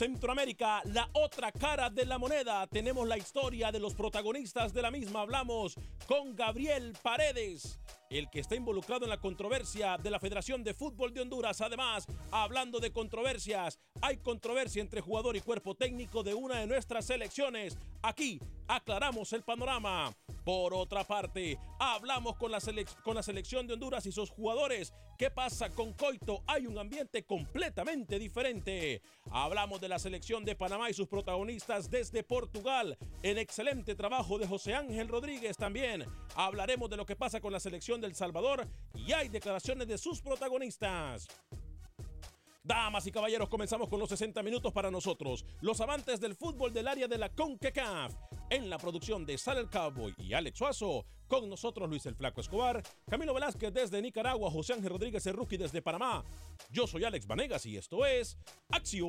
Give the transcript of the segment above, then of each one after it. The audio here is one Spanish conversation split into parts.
Centroamérica, la otra cara de la moneda, tenemos la historia de los protagonistas de la misma. Hablamos con Gabriel Paredes, el que está involucrado en la controversia de la Federación de Fútbol de Honduras. Además, hablando de controversias, hay controversia entre jugador y cuerpo técnico de una de nuestras selecciones. Aquí aclaramos el panorama. Por otra parte, hablamos con la, selección de Honduras y sus jugadores. ¿Qué pasa con Coito? Hay un ambiente completamente diferente. Hablamos de la selección de Panamá y sus protagonistas desde Portugal. El excelente trabajo de José Ángel Rodríguez también. Hablaremos de lo que pasa con la selección del Salvador y hay declaraciones de sus protagonistas. Damas y caballeros, comenzamos con los 60 minutos para nosotros, los amantes del fútbol del área de la CONCACAF. En la producción de Sal el Cowboy y Alex Suazo, con nosotros Luis el Flaco Escobar, Camilo Velázquez desde Nicaragua, José Ángel Rodríguez el desde Panamá. Yo soy Alex Vanegas y esto es Acción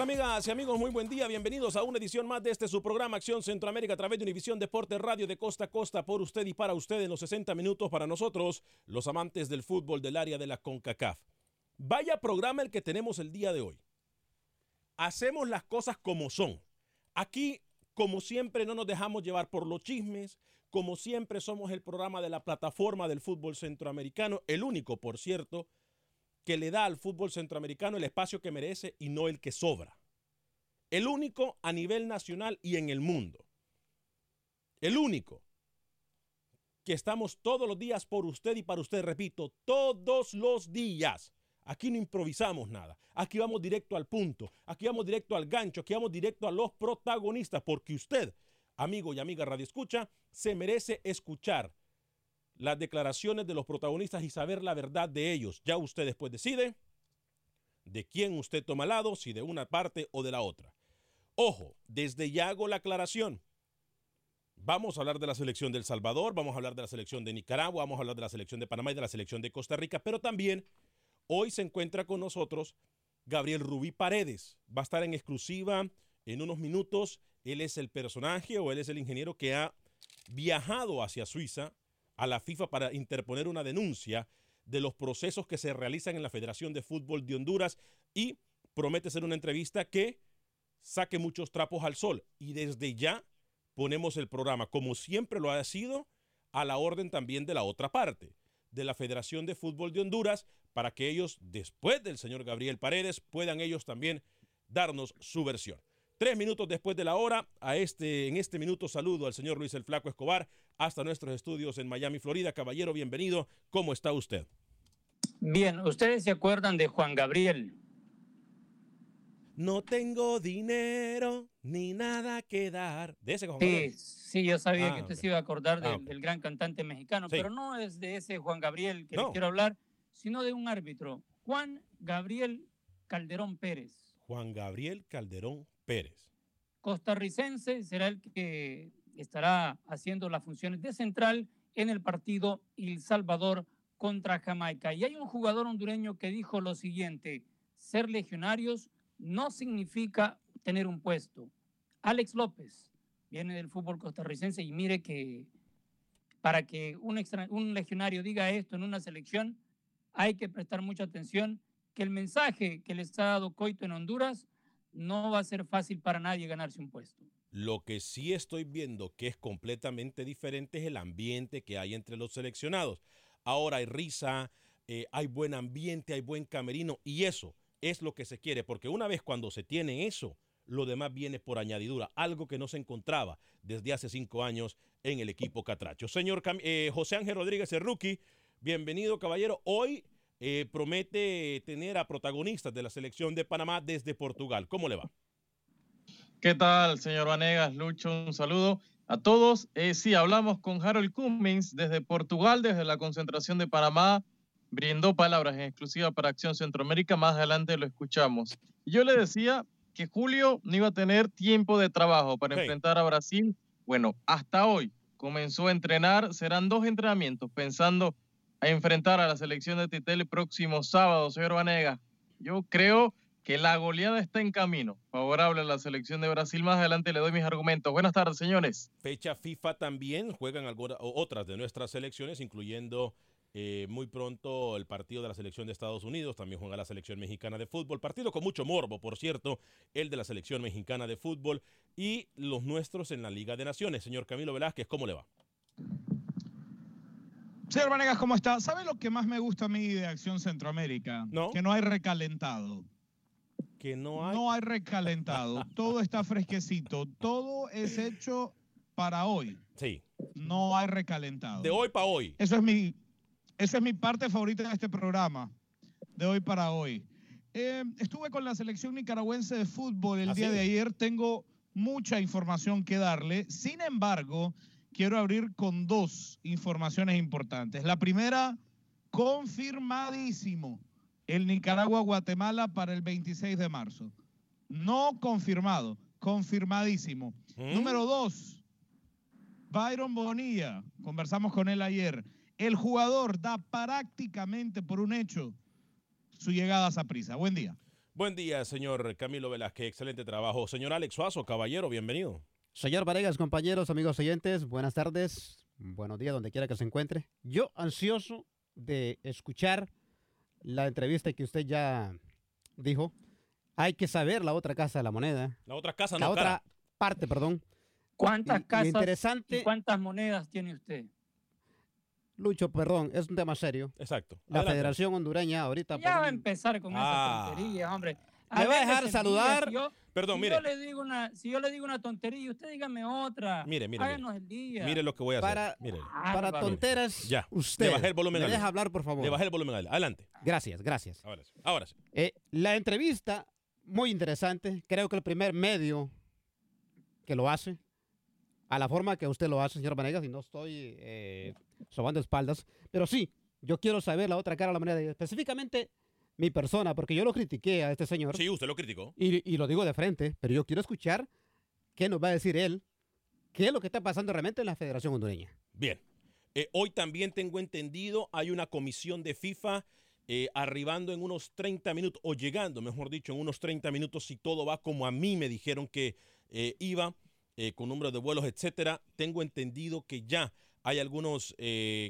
¿Qué tal amigas y amigos? Muy buen día, bienvenidos a una edición más de este su programa Acción Centroamérica a través de Univisión Deporte Radio de costa a costa por usted y para usted en los 60 minutos para nosotros, los amantes del fútbol del área de la CONCACAF. Vaya programa el que tenemos el día de hoy. Hacemos las cosas como son. Aquí, como siempre, no nos dejamos llevar por los chismes. Como siempre, somos el programa de la plataforma del fútbol centroamericano, el único, por cierto, que le da al fútbol centroamericano el espacio que merece y no el que sobra. El único a nivel nacional y en el mundo. El único que estamos todos los días por usted y para usted, repito, todos los días. Aquí no improvisamos nada. Aquí vamos directo al punto. Aquí vamos directo al gancho. Aquí vamos directo a los protagonistas. Porque usted, amigo y amiga Radio Escucha, se merece escuchar las declaraciones de los protagonistas y saber la verdad de ellos. Ya usted después decide de quién usted toma lado, si de una parte o de la otra. Ojo, desde ya hago la aclaración. Vamos a hablar de la selección del Salvador, vamos a hablar de la selección de Nicaragua, vamos a hablar de la selección de Panamá y de la selección de Costa Rica, pero también hoy se encuentra con nosotros Gabriel Rubí Paredes. Va a estar en exclusiva en unos minutos. Él es el personaje o él es el ingeniero que ha viajado hacia Suiza a la FIFA para interponer una denuncia de los procesos que se realizan en la Federación de Fútbol de Honduras y promete ser una entrevista que saque muchos trapos al sol. Y desde ya ponemos el programa, como siempre lo ha sido, a la orden también de la otra parte, de la Federación de Fútbol de Honduras, para que ellos, después del señor Gabriel Paredes, puedan ellos también darnos su versión. Tres minutos después de la hora, a este, en este minuto saludo al señor Luis el Flaco Escobar hasta nuestros estudios en Miami, Florida. Caballero, bienvenido. ¿Cómo está usted? Bien, ¿ustedes se acuerdan de Juan Gabriel? No tengo dinero ni nada que dar. De ese Juan Sí, Gabriel. sí, yo sabía Ah, que usted ok. se iba a acordar del, Ah, del gran cantante mexicano, Sí. pero no es de ese Juan Gabriel que No. quiero hablar, sino de un árbitro, Juan Gabriel Calderón Pérez. Juan Gabriel Calderón Pérez. costarricense será el que estará haciendo las funciones de central en el partido El Salvador contra Jamaica. Y hay un jugador hondureño que dijo lo siguiente, ser legionarios no significa tener un puesto. Alex López viene del fútbol costarricense y mire que para que un, un legionario diga esto en una selección, hay que prestar mucha atención que el mensaje que les ha dado Coito en Honduras no va a ser fácil para nadie ganarse un puesto. Lo que sí estoy viendo que es completamente diferente es el ambiente que hay entre los seleccionados. Ahora hay risa, eh, hay buen ambiente, hay buen camerino y eso es lo que se quiere, porque una vez cuando se tiene eso, lo demás viene por añadidura, algo que no se encontraba desde hace cinco años en el equipo Catracho. Señor eh, José Ángel Rodríguez, el rookie, bienvenido caballero. Hoy eh, promete tener a protagonistas de la selección de Panamá desde Portugal. ¿Cómo le va? ¿Qué tal, señor Vanegas? Lucho, un saludo a todos. Eh, sí, hablamos con Harold Cummings desde Portugal, desde la concentración de Panamá. Brindó palabras en exclusiva para Acción Centroamérica. Más adelante lo escuchamos. Yo le decía que Julio no iba a tener tiempo de trabajo para enfrentar a Brasil. Bueno, hasta hoy comenzó a entrenar. Serán dos entrenamientos pensando a enfrentar a la selección de Tite el próximo sábado, señor Vanegas. Yo creo que la goleada está en camino, favorable a la selección de Brasil. Más adelante le doy mis argumentos. Buenas tardes, señores. Fecha FIFA también juegan algunas o otras de nuestras selecciones, incluyendo eh, muy pronto el partido de la selección de Estados Unidos. También juega la selección mexicana de fútbol. Partido con mucho morbo, por cierto, el de la selección mexicana de fútbol y los nuestros en la Liga de Naciones. Señor Camilo Velázquez, ¿cómo le va? Señor Vanegas, ¿cómo está? ¿Sabe lo que más me gusta a mí de Acción Centroamérica? No. Que no hay recalentado. Que no hay. No hay recalentado. todo está fresquecito. Todo es hecho para hoy. Sí. No hay recalentado. De hoy para hoy. Eso es mi, esa es mi parte favorita de este programa. De hoy para hoy. Eh, estuve con la selección nicaragüense de fútbol el ¿Ah, día de ayer. Tengo mucha información que darle. Sin embargo, quiero abrir con dos informaciones importantes. La primera, confirmadísimo. El Nicaragua-Guatemala para el 26 de marzo. No confirmado, confirmadísimo. ¿Mm? Número dos, Byron Bonilla, conversamos con él ayer. El jugador da prácticamente por un hecho su llegada a Saprissa. Buen día. Buen día, señor Camilo Velázquez. Excelente trabajo. Señor Alex Suazo, caballero, bienvenido. Señor Varegas, compañeros, amigos oyentes, buenas tardes, buenos días, donde quiera que se encuentre. Yo ansioso de escuchar la entrevista que usted ya dijo. Hay que saber la otra casa de la moneda. La otra casa La no otra cara. parte, perdón. ¿Cuántas Y- y casas interesante- y cuántas monedas tiene usted? Lucho, perdón, es un tema serio. Exacto. La Adelante. Federación Hondureña ahorita... Ya va a empezar con Ah. esas tonterías, hombre. ¿Me va a dejar saludar? día, si yo- Perdón, si mire. Yo le digo una, si yo le digo una tontería, usted dígame otra. Mire, mire, mire. Háganos el día. Mire lo que voy a hacer. Para- Mire. Para tonteras, Ya. usted. Le bajé el volumen ¿Me a él. deja hablar, por favor? Le bajé el volumen a él. Adelante. Gracias, gracias. Ahora sí. Ahora sí. Eh, la entrevista, muy interesante. Creo que el primer medio que lo hace, a la forma que usted lo hace, señor Vanegas, y no estoy eh, sobando espaldas, pero sí, yo quiero saber la otra cara de la moneda, específicamente mi persona, porque yo lo critiqué a este señor. Sí, usted lo criticó. Y, y lo digo de frente, pero yo quiero escuchar qué nos va a decir él, qué es lo que está pasando realmente en la Federación Hondureña. Bien. Eh, hoy también tengo entendido, hay una comisión de FIFA eh, arribando en unos 30 minutos, o llegando, mejor dicho, en unos 30 minutos, si todo va como a mí me dijeron que eh, iba, eh, con número de vuelos, etcétera. Tengo entendido que ya hay algunos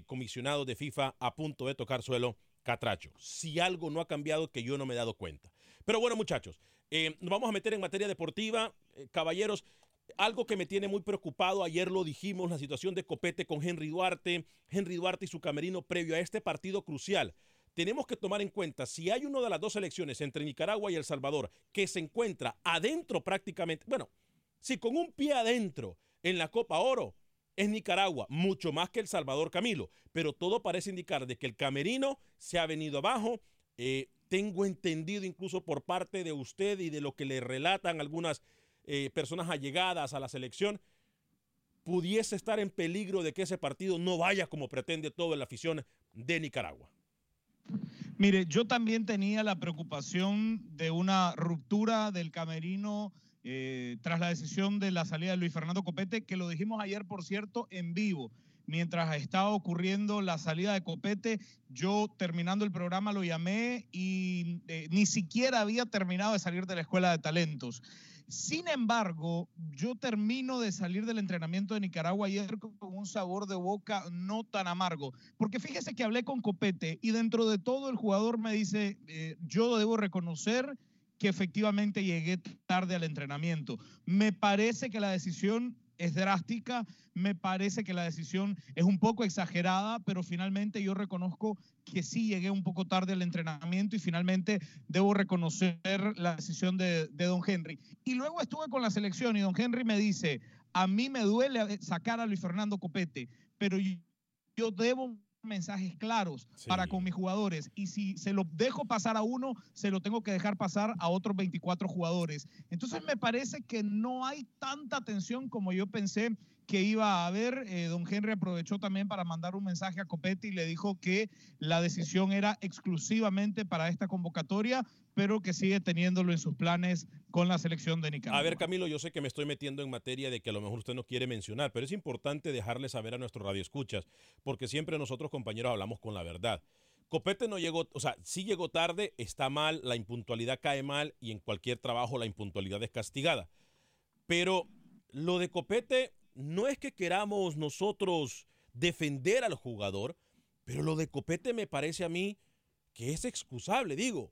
comisionados de FIFA a punto de tocar suelo catracho. Si algo no ha cambiado, que yo no me he dado cuenta. Pero bueno, muchachos, nos vamos a meter en materia deportiva. caballeros, algo que me tiene muy preocupado, ayer lo dijimos, la situación de Copete con Henry Duarte, Henry Duarte y su camerino previo a este partido crucial tenemos que tomar en cuenta si hay una de las dos elecciones entre Nicaragua y El Salvador que se encuentra adentro prácticamente, bueno, si con un pie adentro en la Copa Oro es Nicaragua, mucho más que El Salvador Camilo, pero todo parece indicar de que el camerino se ha venido abajo. Eh, tengo entendido incluso por parte de usted y de lo que le relatan algunas eh, personas allegadas a la selección, pudiese estar en peligro de que ese partido no vaya como pretende toda la afición de Nicaragua. Mire, yo también tenía la preocupación de una ruptura del camerino eh, tras la decisión de la salida de Luis Fernando Copete, que lo dijimos ayer, por cierto, en vivo. Mientras estaba ocurriendo la salida de Copete, yo terminando el programa lo llamé y eh, ni siquiera había terminado de salir de la escuela de talentos. Sin embargo, yo termino de salir del entrenamiento de Nicaragua ayer con un sabor de boca no tan amargo, porque fíjese que hablé con Copete y dentro de todo el jugador me dice, eh, yo debo reconocer que efectivamente llegué tarde al entrenamiento. Me parece que la decisión es drástica, me parece que la decisión es un poco exagerada, pero finalmente yo reconozco que sí llegué un poco tarde al entrenamiento y finalmente debo reconocer la decisión de, Don Henry. Y luego estuve con la selección y Don Henry me dice, a mí me duele sacar a Luis Fernando Copete, pero yo debo mensajes claros para con mis jugadores y si se lo dejo pasar a uno, se lo tengo que dejar pasar a otros 24 jugadores. Entonces me parece que no hay tanta tensión como yo pensé que iba a haber. Eh, don Henry aprovechó también para mandar un mensaje a Copete y le dijo que la decisión era exclusivamente para esta convocatoria, pero que sigue teniéndolo en sus planes con la selección de Nicaragua. A ver, Camilo, yo sé que me estoy metiendo en materia de que a lo mejor usted no quiere mencionar, pero es importante dejarle saber a nuestro radio escuchas, porque siempre nosotros, compañeros, hablamos con la verdad. Copete no llegó, o sea, sí llegó tarde, está mal, la impuntualidad cae mal y en cualquier trabajo la impuntualidad es castigada. Pero lo de Copete no es que queramos nosotros defender al jugador, pero lo de Copete me parece a mí que es excusable, digo.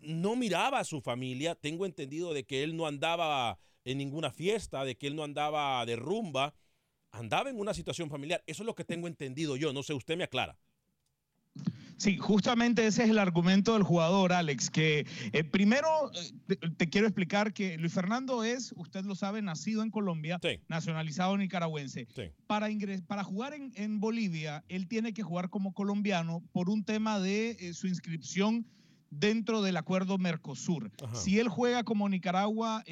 No miraba a su familia, tengo entendido de que él no andaba en ninguna fiesta, de que él no andaba de rumba, andaba en una situación familiar. Eso es lo que tengo entendido yo, no sé, usted me aclara. Sí, justamente ese es el argumento del jugador, Alex, que eh, primero eh, te, quiero explicar que Luis Fernando es, usted lo sabe, nacido en Colombia, nacionalizado nicaragüense. Para, para jugar en, Bolivia, él tiene que jugar como colombiano por un tema de eh, su inscripción dentro del acuerdo Mercosur. Si él juega como Nicaragua,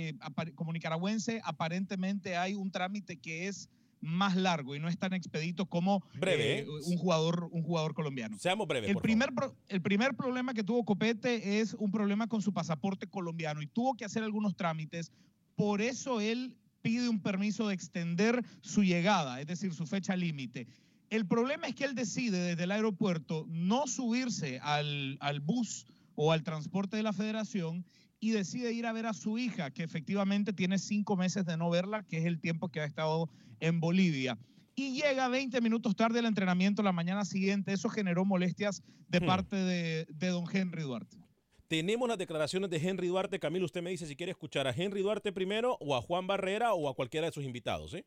como nicaragüense, aparentemente hay un trámite que es más largo y no es tan expedito como Breve, eh, un, jugador, un jugador colombiano. Seamos breves. El, primer, el primer problema que tuvo Copete es un problema con su pasaporte colombiano y tuvo que hacer algunos trámites. Por eso él pide un permiso de extender su llegada, es decir, su fecha límite. El problema es que él decide desde el aeropuerto no subirse al, al bus o al transporte de la federación y decide ir a ver a su hija, que efectivamente tiene cinco meses de no verla, que es el tiempo que ha estado en Bolivia. Y llega 20 minutos tarde al entrenamiento la mañana siguiente. Eso generó molestias de hmm. parte de, don Henry Duarte. Tenemos las declaraciones de Henry Duarte. Camilo, usted me dice si quiere escuchar a Henry Duarte primero o a Juan Barrera o a cualquiera de sus invitados, ¿sí?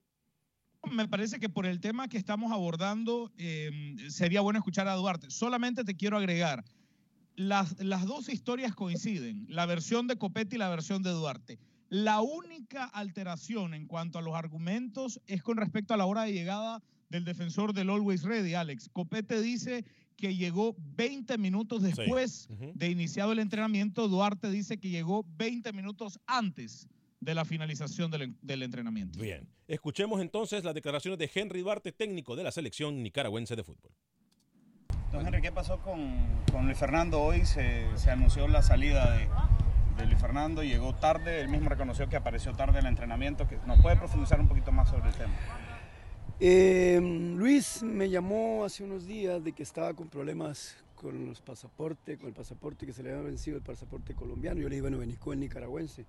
Me parece que por el tema que estamos abordando eh, sería bueno escuchar a Duarte. Solamente te quiero agregar, las, las dos historias coinciden, la versión de Copete y la versión de Duarte. La única alteración en cuanto a los argumentos es con respecto a la hora de llegada del defensor del Always Ready, Alex. Copete dice que llegó 20 minutos después de iniciado el entrenamiento. Duarte dice que llegó 20 minutos antes de la finalización del, del, entrenamiento. Bien, escuchemos entonces las declaraciones de Henry Duarte, técnico de la selección nicaragüense de fútbol. Don Henry, ¿qué pasó con, con Luis Fernando? Hoy se, se, anunció la salida de, de, Luis Fernando, llegó tarde, él mismo reconoció que apareció tarde en el entrenamiento. ¿Nos puede profundizar un poquito más sobre el tema? Eh, Luis me llamó hace unos días de que estaba con problemas con los pasaportes, con el pasaporte que se le había vencido el pasaporte colombiano. Yo le dije, bueno, venís con el nicaragüense.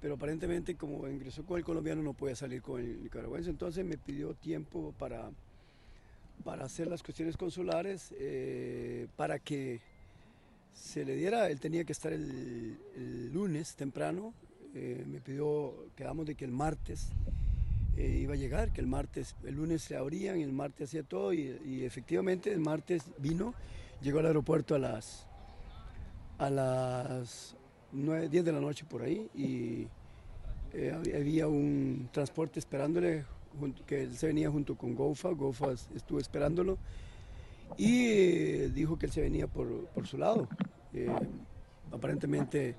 Pero aparentemente como ingresó con el colombiano no puede salir con el nicaragüense. Entonces me pidió tiempo para, para hacer las cuestiones consulares, eh, para que se le diera, él tenía que estar el, lunes temprano, eh, me pidió, quedamos de que el martes eh, iba a llegar, que el martes, el lunes se abrían, el martes hacía todo y, y efectivamente el martes vino, llegó al aeropuerto a las, a las 9, 10 de la noche por ahí y había un transporte esperándole, que él se venía junto con Gofa, Gofa estuvo esperándolo y eh, dijo que él se venía por, por su lado. Eh, aparentemente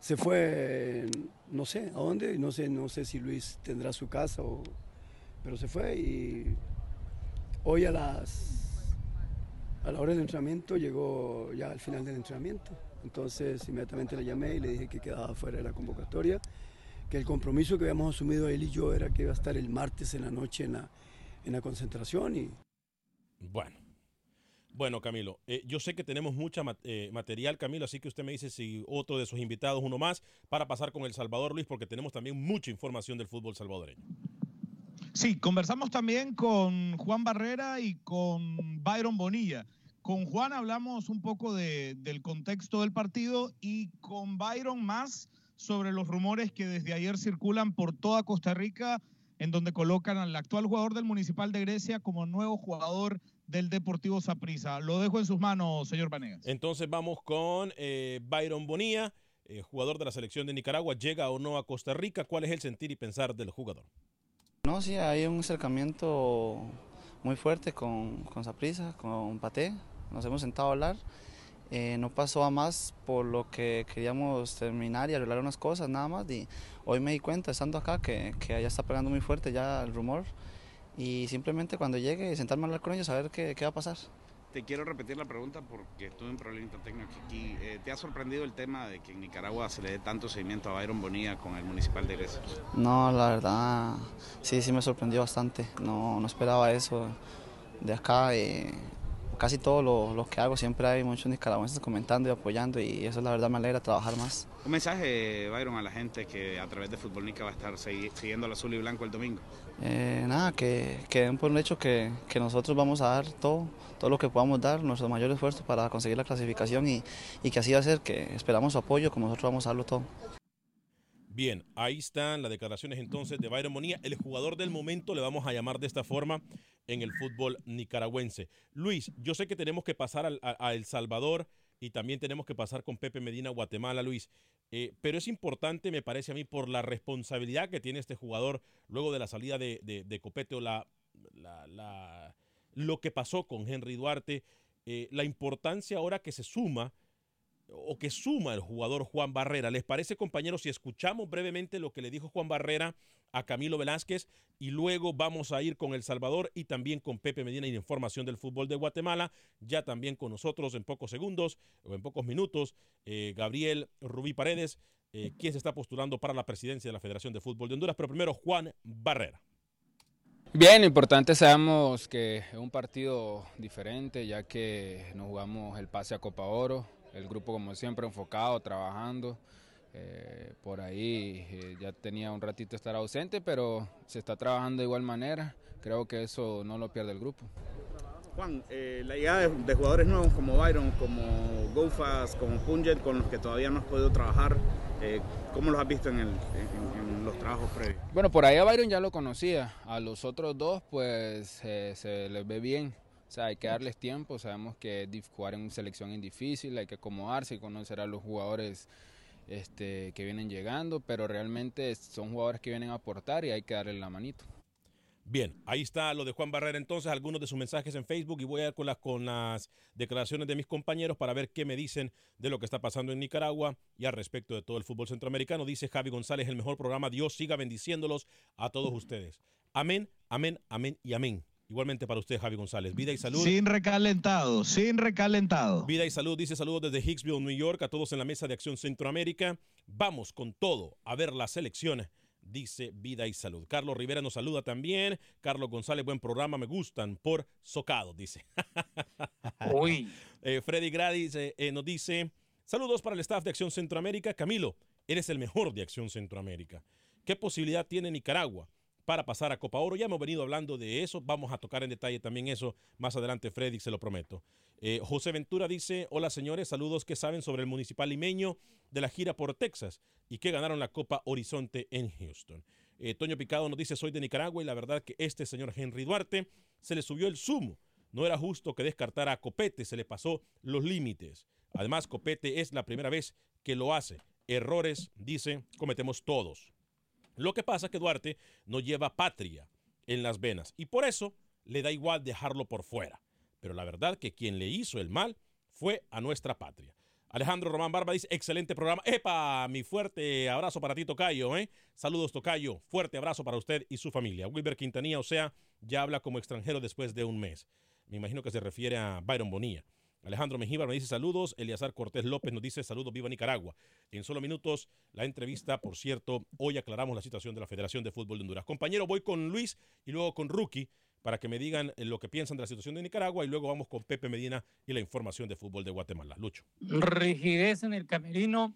se fue, no sé a dónde, no sé, no sé si Luis tendrá su casa, o, pero se fue y hoy a las a la hora del entrenamiento llegó ya al final del entrenamiento. Entonces inmediatamente le llamé y le dije que quedaba fuera de la convocatoria, que el compromiso que habíamos asumido él y yo era que iba a estar el martes en la noche en la, en la concentración y Bueno. Bueno, Camilo, eh, yo sé que tenemos mucha eh, material, Camilo, así que usted me dice si otro de sus invitados, uno más, para pasar con El Salvador, Luis, porque tenemos también mucha información del fútbol salvadoreño. Sí, conversamos también con Juan Barrera y con Byron Bonilla. Con Juan hablamos un poco de- del contexto del partido y con Byron más sobre los rumores que desde ayer circulan por toda Costa Rica, en donde colocan al actual jugador del Municipal de Grecia como nuevo jugador del Deportivo Saprissa. Lo dejo en sus manos, señor Vanegas. Entonces vamos con eh, Byron Bonilla, eh, jugador de la selección de Nicaragua. ¿Llega o no a Costa Rica? ¿Cuál es el sentir y pensar del jugador? No, sí, hay un acercamiento muy fuerte con, con Saprissa, con Paté. Nos hemos sentado a hablar. Eh, no pasó a más por lo que queríamos terminar y arreglar unas cosas nada más. Y hoy me di cuenta, estando acá, que, que ya está pegando muy fuerte ya el rumor. Y simplemente cuando llegue, sentarme a hablar con ellos, a ver qué, qué va a pasar. Te quiero repetir la pregunta porque tuve un problemita técnico aquí. Eh, ¿Te ha sorprendido el tema de que en Nicaragua se le dé tanto seguimiento a Byron Bonilla con el Municipal de Grecia? No, la verdad, sí, sí me sorprendió bastante. No, no esperaba eso de acá. eh, casi todo lo, lo que hago siempre hay muchos nicaragüenses comentando y apoyando y eso la verdad me alegra trabajar más. Un mensaje, Byron, a la gente que a través de Fútbol Nica va a estar siguiendo al azul y blanco el domingo. Eh, nada, que, que den por un hecho que, que nosotros vamos a dar todo, todo lo que podamos dar, nuestro mayor esfuerzo para conseguir la clasificación y, y que así va a ser, que esperamos su apoyo, como nosotros vamos a darlo todo. Bien, ahí están las declaraciones entonces de Byron Bonilla, el jugador del momento, le vamos a llamar de esta forma en el fútbol nicaragüense. Luis, yo sé que tenemos que pasar a, El Salvador y también tenemos que pasar con Pepe Medina, Guatemala, Luis. Eh, pero es importante, me parece a mí, por la responsabilidad que tiene este jugador luego de la salida de, Copete o la- lo que pasó con Henry Duarte, eh, la importancia ahora que se suma o que suma el jugador Juan Barrera. ¿Les parece, compañeros, si escuchamos brevemente lo que le dijo Juan Barrera a Camilo Velázquez y luego vamos a ir con El Salvador y también con Pepe Medina y información del fútbol de Guatemala, ya también con nosotros en pocos segundos o en pocos minutos, eh, Gabriel Rubí Paredes, eh, quien se está postulando para la presidencia de la Federación de Fútbol de Honduras, pero primero Juan Barrera. Bien, importante sabemos que es un partido diferente ya que nos jugamos el pase a Copa Oro, el grupo como siempre enfocado, trabajando. eh, por ahí eh, ya tenía un ratito estar ausente, pero se está trabajando de igual manera. Creo que eso no lo pierde el grupo. Juan, eh, la llegada de, de jugadores nuevos como Byron, como Gofas, como Punjet, con los que todavía no has podido trabajar, eh, ¿cómo los has visto en, el- en- en los trabajos previos? Bueno, por ahí a Byron ya lo conocía. A los otros dos, pues eh, se les ve bien. O sea, hay que darles tiempo. Sabemos que jugar en selección es difícil, hay que acomodarse y conocer a los jugadores este, que vienen llegando, pero realmente son jugadores que vienen a aportar y hay que darles la manito. Bien, ahí está lo de Juan Barrera entonces, algunos de sus mensajes en Facebook y voy a ir con las, con las declaraciones de mis compañeros para ver qué me dicen de lo que está pasando en Nicaragua y al respecto de todo el fútbol centroamericano. Dice Javi González, el mejor programa, Dios siga bendiciéndolos a todos ustedes. Amén, amén, amén y amén. Igualmente para usted, Javi González. Vida y salud. Sin recalentado, sin recalentado. Vida y salud, dice saludos desde Hicksville, New York, a todos en la mesa de Acción Centroamérica. Vamos con todo a ver la selección dice Vida y Salud. Carlos Rivera nos saluda también. Carlos González, buen programa, me gustan por socado, dice. Uy. Eh, Freddy Grady eh, nos dice, saludos para el staff de Acción Centroamérica. Camilo, eres el mejor de Acción Centroamérica. ¿Qué posibilidad tiene Nicaragua para pasar a Copa Oro? Ya hemos venido hablando de eso, vamos a tocar en detalle también eso más adelante, Freddy, se lo prometo. Eh, José Ventura dice, hola señores, saludos, ¿qué saben sobre el municipal limeño de la gira por Texas y que ganaron la Copa Horizonte en Houston? Eh, Toño Picado nos dice, soy de Nicaragua y la verdad que este señor Henry Duarte se le subió el sumo. No era justo que descartara a Copete, se le pasó los límites. Además, Copete es la primera vez que lo hace. Errores, dice, cometemos todos. Lo que pasa es que Duarte no lleva patria en las venas y por eso le da igual dejarlo por fuera. Pero la verdad que quien le hizo el mal fue a nuestra patria. Alejandro Román Barba dice, excelente programa. ¡Epa! Mi fuerte abrazo para ti, Tocayo. ¿eh? Saludos, Tocayo. Fuerte abrazo para usted y su familia. Wilber Quintanilla, o sea, ya habla como extranjero después de un mes. Me imagino que se refiere a Byron Bonilla. Alejandro Mejíbar me dice saludos. Eliazar Cortés López nos dice saludos, viva Nicaragua. En solo minutos, la entrevista, por cierto, hoy aclaramos la situación de la Federación de Fútbol de Honduras. Compañero, voy con Luis y luego con Rookie para que me digan lo que piensan de la situación de Nicaragua y luego vamos con Pepe Medina y la información de fútbol de Guatemala. Lucho. Rigidez en el camerino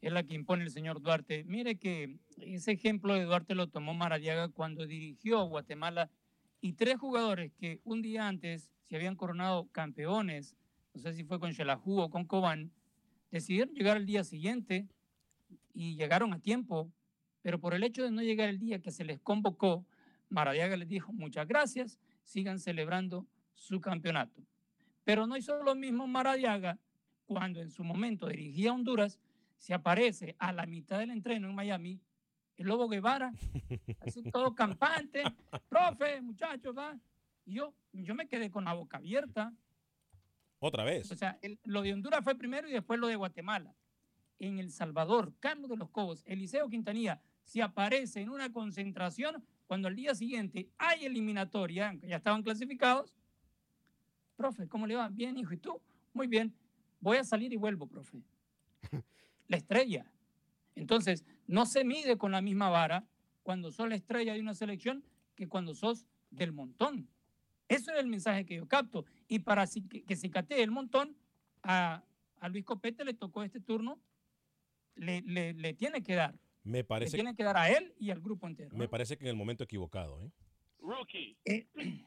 es la que impone el señor Duarte. Mire que ese ejemplo de Duarte lo tomó Maradiaga cuando dirigió a Guatemala y tres jugadores que un día antes se habían coronado campeones, no sé si fue con Xelajú o con Cobán, decidieron llegar al día siguiente y llegaron a tiempo, pero por el hecho de no llegar el día que se les convocó, Maradiaga les dijo muchas gracias, sigan celebrando su campeonato. Pero no hizo lo mismo Maradiaga cuando en su momento dirigía a Honduras, se aparece a la mitad del entreno en Miami, el Lobo Guevara, así todo campante, profe, muchachos, ¿va? Y yo, yo me quedé con la boca abierta. Otra vez. O sea, el- lo de Honduras fue primero y después lo de Guatemala. En El Salvador, Carlos de los Cobos, Eliseo Quintanilla se aparece en una concentración cuando al día siguiente hay eliminatoria, aunque ya estaban clasificados. Profe, ¿cómo le va? Bien, hijo, ¿y tú? Muy bien. Voy a salir y vuelvo, profe. La estrella. Entonces, no se mide con la misma vara cuando sos la estrella de una selección que cuando sos del montón. Eso es el mensaje que yo capto. Y para que, que se catee el montón, a, a Luis Copete le tocó este turno, le, le- le tiene que dar. Me Le parece, tiene que dar a él y al grupo entero. me parece que en el momento equivocado. ¿eh? Rookie.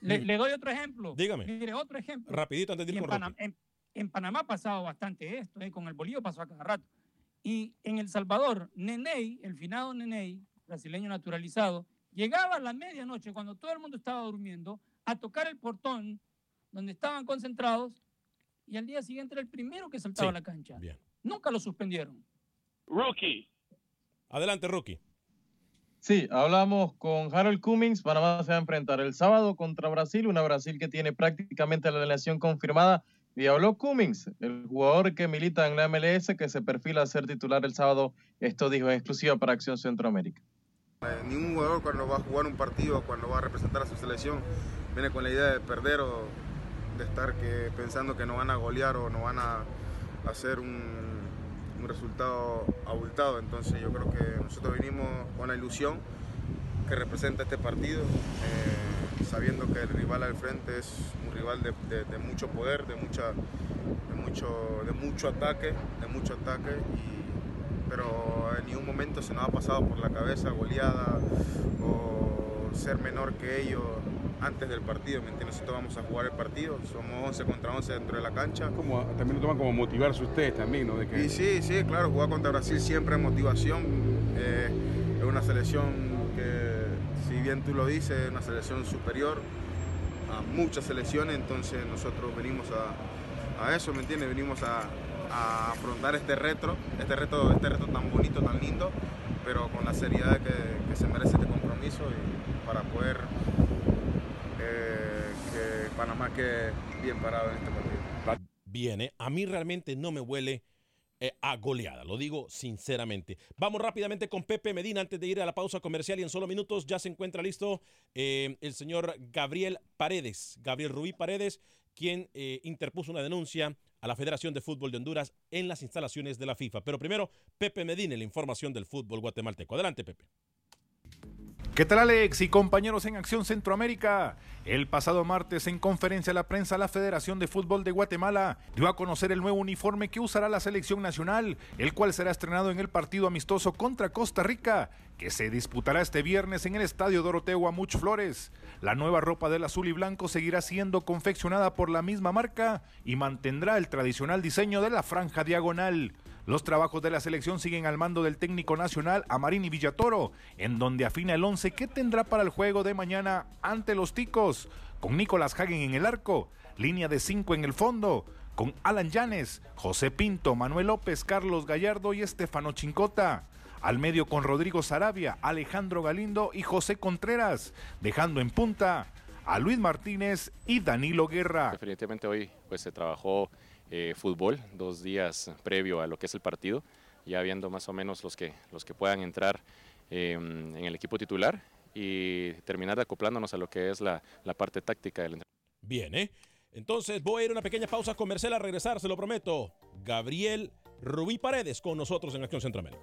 Le, le doy otro ejemplo. Dígame. Mire, otro ejemplo. Rapidito antes de ir en, con Panam- Rocky. en- en Panamá ha pasado bastante esto, ¿eh? con el Bolívar pasó a cada rato. Y en El Salvador, Neney, el finado Neney, brasileño naturalizado, llegaba a la medianoche, cuando todo el mundo estaba durmiendo, a tocar el portón donde estaban concentrados y al día siguiente era el primero que saltaba Sí, a la cancha. bien. Nunca lo suspendieron. Rookie. Adelante, Rookie. Sí, hablamos con Harold Cummings. Panamá se va a enfrentar el sábado contra Brasil, una Brasil que tiene prácticamente la alineación confirmada. Y habló Cummings, el jugador que milita en la MLS, que se perfila a ser titular el sábado. Esto dijo en exclusiva para Acción Centroamérica. Eh, Ningún jugador cuando va a jugar un partido, cuando va a representar a su selección, viene con la idea de perder o de estar que, pensando que no van a golear o no van a hacer un, resultado abultado. Entonces yo creo que nosotros vinimos con la ilusión que representa este partido, eh, sabiendo que el rival al frente es un rival de, mucho poder, de, mucha, mucho, de mucho ataque, de mucho ataque pero en ningún momento se nos ha pasado por la cabeza goleada o ser menor que ellos antes del partido, ¿me entiendes? Nosotros vamos a jugar el partido, somos 11 contra 11 dentro de la cancha. Como, también lo toman como motivarse ustedes también, ¿no? De que... Y sí, sí, claro, jugar contra Brasil siempre es motivación. eh, es una selección que, si bien tú lo dices, es una selección superior a muchas selecciones, entonces nosotros venimos a, a eso, ¿me entiendes? Venimos a, a afrontar este reto, este reto, este reto tan bonito, tan lindo, pero con la seriedad que, que se merece este compromiso y para poder Panamá quede bien parado en este partido. Viene. A mí realmente no me huele eh, a goleada, lo digo sinceramente. Vamos rápidamente con Pepe Medina antes de ir a la pausa comercial y en solo minutos ya se encuentra listo eh, el señor Gabriel Paredes, Gabriel Rubí Paredes, quien eh, interpuso una denuncia a la Federación de Fútbol de Honduras en las instalaciones de la FIFA. Pero primero, Pepe Medina, la información del fútbol guatemalteco. Adelante, Pepe. ¿Qué tal Alex y compañeros en Acción Centroamérica? El pasado martes en conferencia a la prensa la Federación de Fútbol de Guatemala dio a conocer el nuevo uniforme que usará la selección nacional, el cual será estrenado en el partido amistoso contra Costa Rica, que se disputará este viernes en el Estadio Doroteo Amuch Flores. La nueva ropa del azul y blanco seguirá siendo confeccionada por la misma marca y mantendrá el tradicional diseño de la franja diagonal. Los trabajos de la selección siguen al mando del técnico nacional Amarini Villatoro, en donde afina el 11 que tendrá para el juego de mañana ante los Ticos, con Nicolás Hagen en el arco, línea de 5 en el fondo, con Alan Llanes, José Pinto, Manuel López, Carlos Gallardo y Estefano Chincota. Al medio con Rodrigo Sarabia, Alejandro Galindo y José Contreras, dejando en punta a Luis Martínez y Danilo Guerra. Definitivamente hoy pues se trabajó eh, fútbol, dos días previo a lo que es el partido, ya viendo más o menos los que, los que puedan entrar eh, en el equipo titular y terminar acoplándonos a lo que es la, la parte táctica del entrenamiento. Bien, ¿eh? Entonces voy a ir a una pequeña pausa comercial a regresar, se lo prometo. Gabriel Rubí Paredes con nosotros en Acción Centroamérica.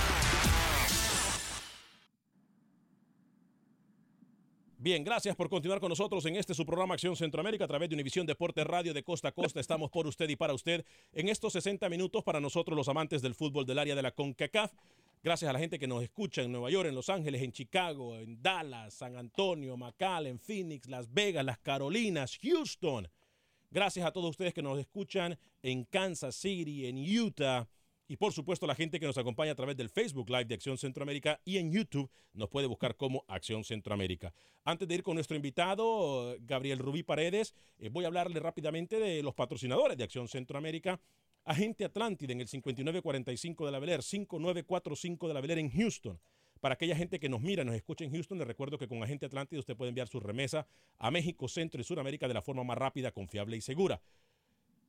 Bien, gracias por continuar con nosotros en este su programa Acción Centroamérica a través de Univisión Deporte Radio de Costa a Costa. Estamos por usted y para usted en estos 60 minutos para nosotros los amantes del fútbol del área de la CONCACAF. Gracias a la gente que nos escucha en Nueva York, en Los Ángeles, en Chicago, en Dallas, San Antonio, McAllen, Phoenix, Las Vegas, Las Carolinas, Houston. Gracias a todos ustedes que nos escuchan en Kansas City, en Utah. Y por supuesto la gente que nos acompaña a través del Facebook Live de Acción Centroamérica y en YouTube nos puede buscar como Acción Centroamérica. Antes de ir con nuestro invitado, Gabriel Rubí Paredes, eh, voy a hablarle rápidamente de los patrocinadores de Acción Centroamérica. Agente Atlántida en el 5945 de la Bel 5945 de la Bel en Houston. Para aquella gente que nos mira, nos escucha en Houston, les recuerdo que con Agente Atlántida usted puede enviar su remesa a México, Centro y Sudamérica de la forma más rápida, confiable y segura.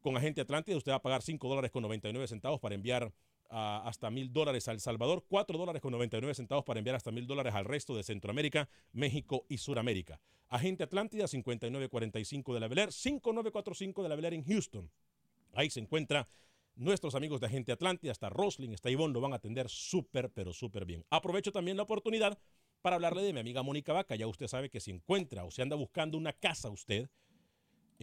Con Agente Atlántida usted va a pagar 5 dólares con 99 centavos para enviar uh, hasta mil dólares a El Salvador, 4 dólares con 99 centavos para enviar hasta mil dólares al resto de Centroamérica, México y Sudamérica. Agente Atlántida 5945 de la Bel 5945 de la Bel en Houston. Ahí se encuentra nuestros amigos de Agente Atlántida, hasta Rosling, hasta Ivonne, lo van a atender súper, pero súper bien. Aprovecho también la oportunidad para hablarle de mi amiga Mónica Vaca. Ya usted sabe que si encuentra o se anda buscando una casa usted,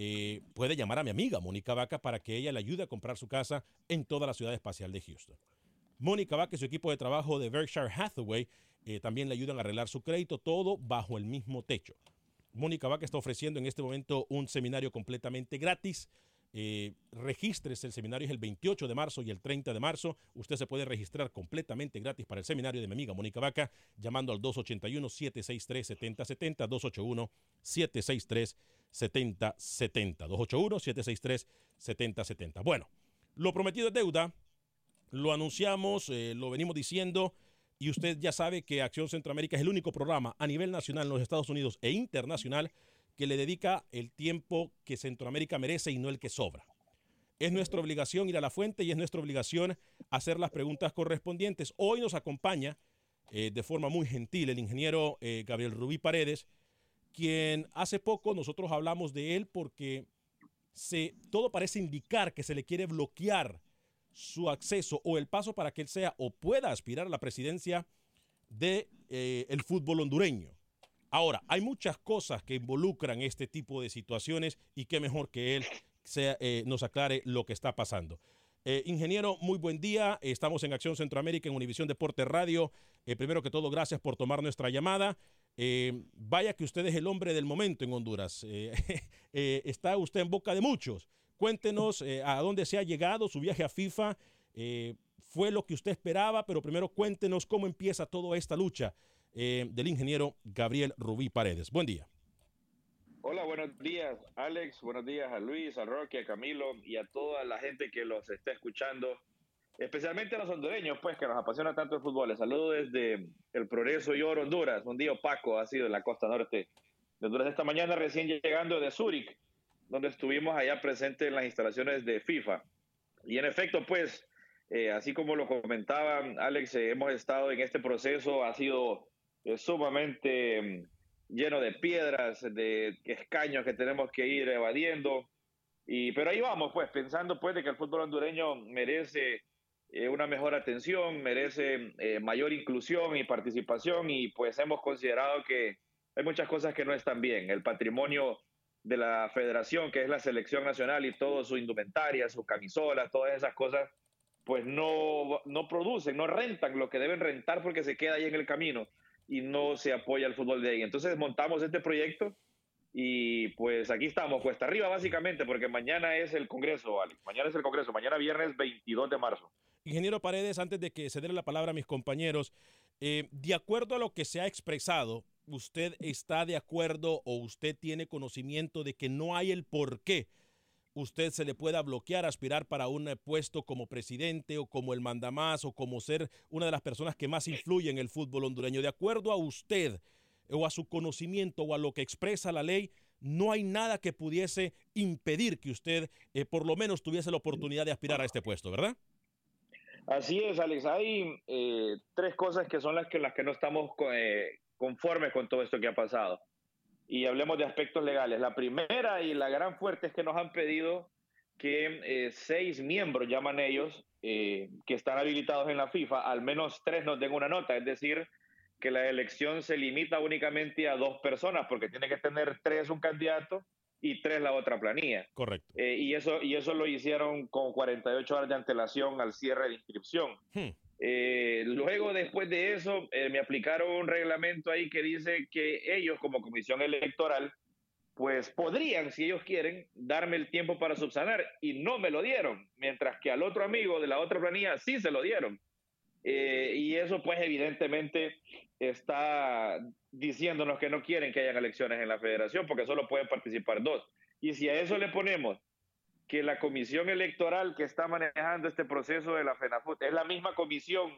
eh, puede llamar a mi amiga Mónica Vaca para que ella le ayude a comprar su casa en toda la ciudad espacial de Houston. Mónica Vaca y su equipo de trabajo de Berkshire Hathaway eh, también le ayudan a arreglar su crédito, todo bajo el mismo techo. Mónica Vaca está ofreciendo en este momento un seminario completamente gratis. Eh, regístrese, el seminario es el 28 de marzo y el 30 de marzo. Usted se puede registrar completamente gratis para el seminario de mi amiga Mónica Vaca llamando al 281-763-7070, 281-763-7070, 281-763-7070. Bueno, lo prometido es deuda, lo anunciamos, eh, lo venimos diciendo y usted ya sabe que Acción Centroamérica es el único programa a nivel nacional en los Estados Unidos e internacional que le dedica el tiempo que Centroamérica merece y no el que sobra. Es nuestra obligación ir a la fuente y es nuestra obligación hacer las preguntas correspondientes. Hoy nos acompaña eh, de forma muy gentil el ingeniero eh, Gabriel Rubí Paredes, quien hace poco nosotros hablamos de él porque se, todo parece indicar que se le quiere bloquear su acceso o el paso para que él sea o pueda aspirar a la presidencia del de, eh, fútbol hondureño. Ahora, hay muchas cosas que involucran este tipo de situaciones y qué mejor que él sea, eh, nos aclare lo que está pasando. Eh, ingeniero, muy buen día. Estamos en Acción Centroamérica en Univisión Deporte Radio. Primero que todo, gracias por tomar nuestra llamada. Eh, vaya que usted es el hombre del momento en Honduras. Eh, eh, está usted en boca de muchos. Cuéntenos a dónde se ha llegado su viaje a FIFA. fue lo que usted esperaba, pero primero cuéntenos cómo empieza toda esta lucha del ingeniero Gabriel Rubí Paredes. Buen día. Hola, buenos días, Alex. Buenos días a Luis, a Rocky, a Camilo y a toda la gente que los está escuchando. Especialmente a los hondureños, pues que nos apasiona tanto el fútbol. Les saludo desde el Progreso y Oro, Honduras. Un día opaco ha sido en la costa norte de Honduras esta mañana, recién llegando de Zúrich, donde estuvimos allá presentes en las instalaciones de FIFA. Y en efecto, pues, eh, así como lo comentaba Alex, eh, hemos estado en este proceso, ha sido eh, sumamente mm, lleno de piedras, de escaños que tenemos que ir evadiendo. Y, pero ahí vamos, pues, pensando pues de que el fútbol hondureño merece una mejor atención, merece mayor inclusión y participación y pues hemos considerado que hay muchas cosas que no están bien. El patrimonio de la federación, que es la selección nacional y todo su indumentaria, sus camisolas, todas esas cosas, pues no, no producen, no rentan lo que deben rentar porque se queda ahí en el camino y no se apoya el fútbol de ahí. Entonces montamos este proyecto y pues aquí estamos, cuesta arriba básicamente, porque mañana es el Congreso. Mañana es el Congreso, mañana viernes 22 de marzo. Ingeniero Paredes, antes de que dé la palabra a mis compañeros, eh, de acuerdo a lo que se ha expresado, ¿usted está de acuerdo o usted tiene conocimiento de que no hay el por qué usted se le pueda bloquear aspirar para un eh, puesto como presidente o como el mandamás o como ser una de las personas que más influye en el fútbol hondureño? De acuerdo a usted o a su conocimiento o a lo que expresa la ley, no hay nada que pudiese impedir que usted eh, por lo menos tuviese la oportunidad de aspirar a este puesto, ¿verdad? Así es, Alex. Hay eh, tres cosas que son las que, las que no estamos conformes con todo esto que ha pasado. Y hablemos de aspectos legales. La primera y la gran fuerte es que nos han pedido que eh, seis miembros, llaman ellos, eh, que están habilitados en la FIFA, al menos tres nos den una nota. Es decir, que la elección se limita únicamente a dos personas, porque tiene que tener tres un candidato y tres la otra planilla. Correcto. Eh, y, eso, y eso lo hicieron con 48 horas de antelación al cierre de inscripción. Hmm. Eh, luego, después de eso, eh, me aplicaron un reglamento ahí que dice que ellos, como comisión electoral, pues podrían, si ellos quieren, darme el tiempo para subsanar y no me lo dieron, mientras que al otro amigo de la otra planilla sí se lo dieron. Eh, y eso pues evidentemente está diciéndonos que no quieren que hayan elecciones en la federación porque solo pueden participar dos. Y si a eso le ponemos que la comisión electoral que está manejando este proceso de la FENAFUT es la misma comisión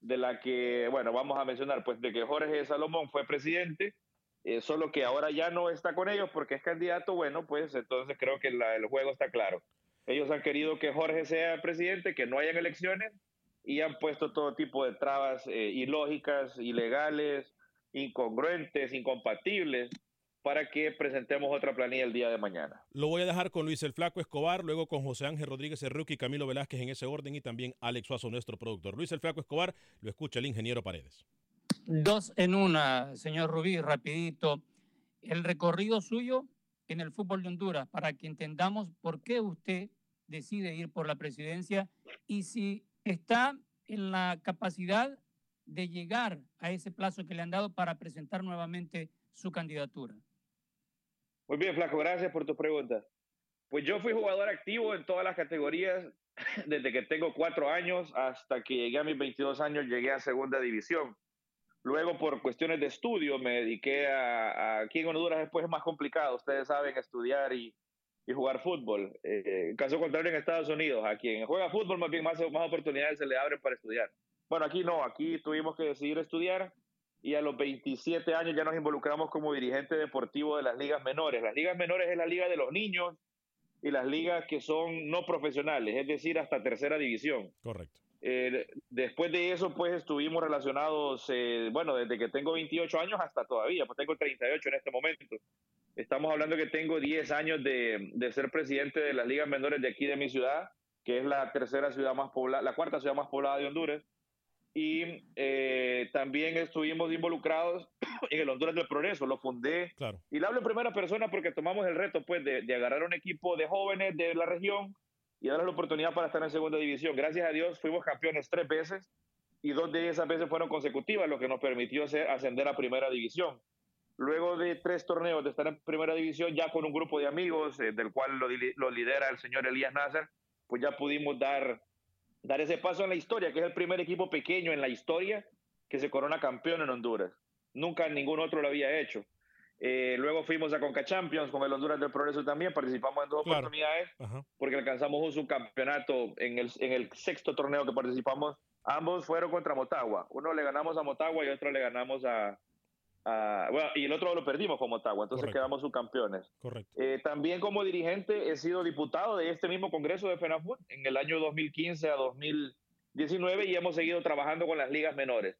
de la que, bueno, vamos a mencionar, pues de que Jorge Salomón fue presidente, eh, solo que ahora ya no está con ellos porque es candidato, bueno, pues entonces creo que el juego está claro. Ellos han querido que Jorge sea presidente, que no hayan elecciones y han puesto todo tipo de trabas eh, ilógicas, ilegales, incongruentes, incompatibles para que presentemos otra planilla el día de mañana. Lo voy a dejar con Luis el Flaco Escobar, luego con José Ángel Rodríguez Cerruque y Camilo Velázquez en ese orden y también Alex Suazo, nuestro productor. Luis el Flaco Escobar, lo escucha el ingeniero Paredes. Dos en una, señor Rubí, rapidito. El recorrido suyo en el fútbol de Honduras, para que entendamos por qué usted decide ir por la presidencia y si está en la capacidad de llegar a ese plazo que le han dado para presentar nuevamente su candidatura. Muy bien, Flaco, gracias por tu pregunta. Pues yo fui jugador activo en todas las categorías desde que tengo cuatro años hasta que llegué a mis 22 años, llegué a segunda división. Luego, por cuestiones de estudio, me dediqué a, aquí en Honduras después es más complicado, ustedes saben, estudiar y, y jugar fútbol. Eh, caso contrario, en Estados Unidos, a quien juega fútbol, más bien más, más oportunidades se le abren para estudiar. Bueno, aquí no, aquí tuvimos que decidir estudiar y a los 27 años ya nos involucramos como dirigente deportivo de las ligas menores. Las ligas menores es la liga de los niños y las ligas que son no profesionales, es decir, hasta tercera división. Correcto. Eh, después de eso, pues estuvimos relacionados, eh, bueno, desde que tengo 28 años hasta todavía, pues tengo 38 en este momento. Estamos hablando que tengo 10 años de, de ser presidente de las ligas menores de aquí de mi ciudad, que es la tercera ciudad más poblada, la cuarta ciudad más poblada de Honduras y eh, también estuvimos involucrados en el Honduras del Progreso, lo fundé. Claro. Y le hablo en primera persona porque tomamos el reto pues, de, de, agarrar un equipo de jóvenes de la región y darles la oportunidad para estar en segunda división. Gracias a Dios fuimos campeones tres veces y dos de esas veces fueron consecutivas, lo que nos permitió ascender a primera división. Luego de tres torneos de estar en primera división, ya con un grupo de amigos, eh, del cual lo, lo lidera el señor Elías Nasser, pues ya pudimos dar dar ese paso en la historia, que es el primer equipo pequeño en la historia que se corona campeón en Honduras. Nunca ningún otro lo había hecho. Eh, luego fuimos a Conca Champions con el Honduras del Progreso también, participamos en dos Claro. oportunidades Ajá. porque alcanzamos un subcampeonato en el, en el sexto torneo que participamos. Ambos fueron contra Motagua. Uno le ganamos a Motagua y otro le ganamos a... bueno, y el otro lo perdimos con Motagua, entonces Correcto. quedamos subcampeones. Correcto. Eh, también como dirigente he sido diputado de este mismo Congreso de FENAFUT en el año 2015 a 2019 y hemos seguido trabajando con las ligas menores.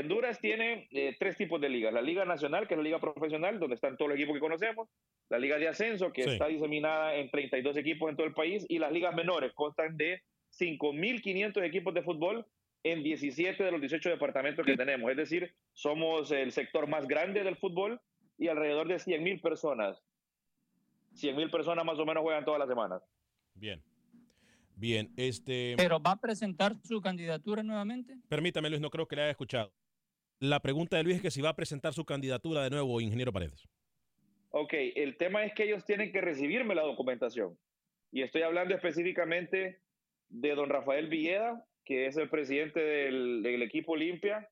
Honduras tiene eh, tres tipos de ligas. La Liga Nacional, que es la liga profesional, donde están todos los equipos que conocemos. La Liga de Ascenso, que Sí. está diseminada en 32 equipos en todo el país. Y las ligas menores constan de 5.500 equipos de fútbol en 17 de los 18 departamentos que tenemos. Es decir, somos el sector más grande del fútbol y alrededor de 100.000 personas 100 mil personas más o menos juegan todas las semanas. Bien. Bien, este. Pero va a presentar su candidatura nuevamente. Permítame, Luis, no creo que le haya escuchado. La pregunta de Luis es que si va a presentar su candidatura de nuevo, ingeniero Paredes. Ok, el tema es que ellos tienen que recibirme la documentación. Y estoy hablando específicamente de don Rafael Villeda, que es el presidente del, equipo Olimpia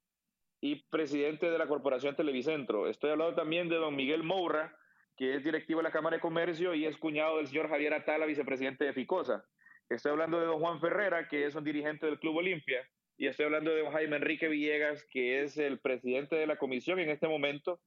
y presidente de la Corporación Televicentro. Estoy hablando también de don Miguel Moura, que es directivo de la Cámara de Comercio y es cuñado del señor Javier Atala, vicepresidente de Ficosa. Estoy hablando de don Juan Ferrera, que es un dirigente del Club Olimpia. Y estoy hablando de Jaime Enrique Villegas, que es el presidente de la comisión en este momento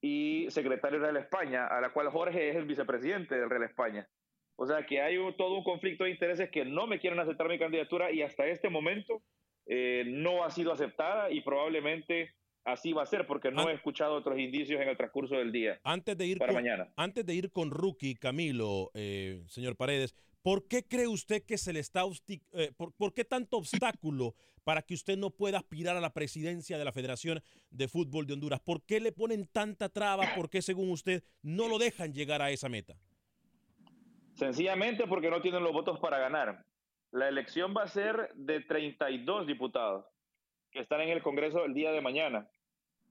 y secretario de Real España, a la cual Jorge es el vicepresidente del Real España. O sea que hay un- todo un conflicto de intereses que no me quieren aceptar mi candidatura y hasta este momento eh, no ha sido aceptada y probablemente así va a ser porque no he escuchado otros indicios en el transcurso del día. Antes de ir para con, mañana. Antes de ir con Rookie, Camilo, eh, señor Paredes, ¿por qué cree usted que se le está eh, por, por qué tanto obstáculo para que usted no pueda aspirar a la presidencia de la Federación de Fútbol de Honduras? ¿Por qué le ponen tanta traba? ¿Por qué, según usted, no lo dejan llegar a esa meta? Sencillamente porque no tienen los votos para ganar. La elección va a ser de 32 diputados que están en el Congreso el día de mañana.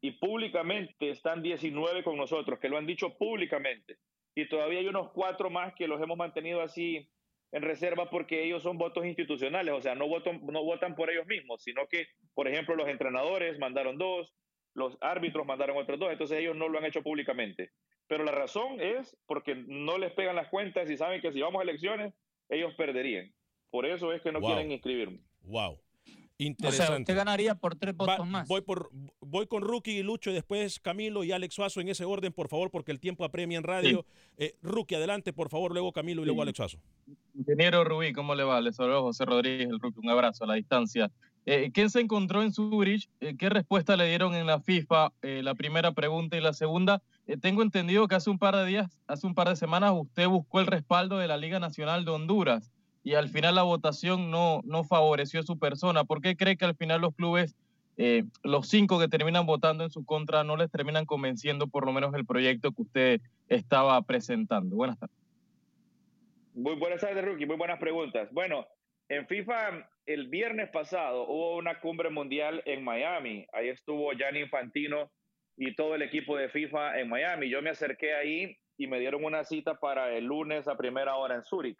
Y públicamente están 19 con nosotros, que lo han dicho públicamente. Y todavía hay unos cuatro más que los hemos mantenido así en reserva porque ellos son votos institucionales, o sea, no votan, no votan por ellos mismos, sino que, por ejemplo, los entrenadores mandaron dos, los árbitros mandaron otros dos, entonces ellos no lo han hecho públicamente. Pero la razón es porque no les pegan las cuentas y saben que si vamos a elecciones, ellos perderían. Por eso es que no Wow. quieren inscribirme. Wow. O sea, Interesante. usted ganaría por tres votos Va- más. Voy, por, voy con Rookie y Lucho y después Camilo y Alex Suazo en ese orden, por favor, porque el tiempo apremia en radio. Eh, Rookie, adelante, por favor, luego Camilo y luego Sí. Alex Suazo. Ingeniero Rubí, ¿cómo le va? Les saludo José Rodríguez, el rookie. Un abrazo a la distancia. Eh, ¿Quién se encontró en Zurich? Eh, ¿Qué respuesta le dieron en la FIFA? Eh, la primera pregunta y la segunda. Eh, tengo entendido que hace un par de días, hace un par de semanas, usted buscó el respaldo de la Liga Nacional de Honduras y al final la votación no, no favoreció su persona. ¿Por qué cree que al final los clubes, eh, los cinco que terminan votando en su contra, no les terminan convenciendo por lo menos el proyecto que usted estaba presentando? Buenas tardes. Muy buenas tardes, Rookie. Muy buenas preguntas. Bueno, en FIFA, el viernes pasado hubo una cumbre mundial en Miami. Ahí estuvo Gianni Infantino y todo el equipo de FIFA en Miami. Yo me acerqué ahí y me dieron una cita para el lunes a primera hora en Zúrich.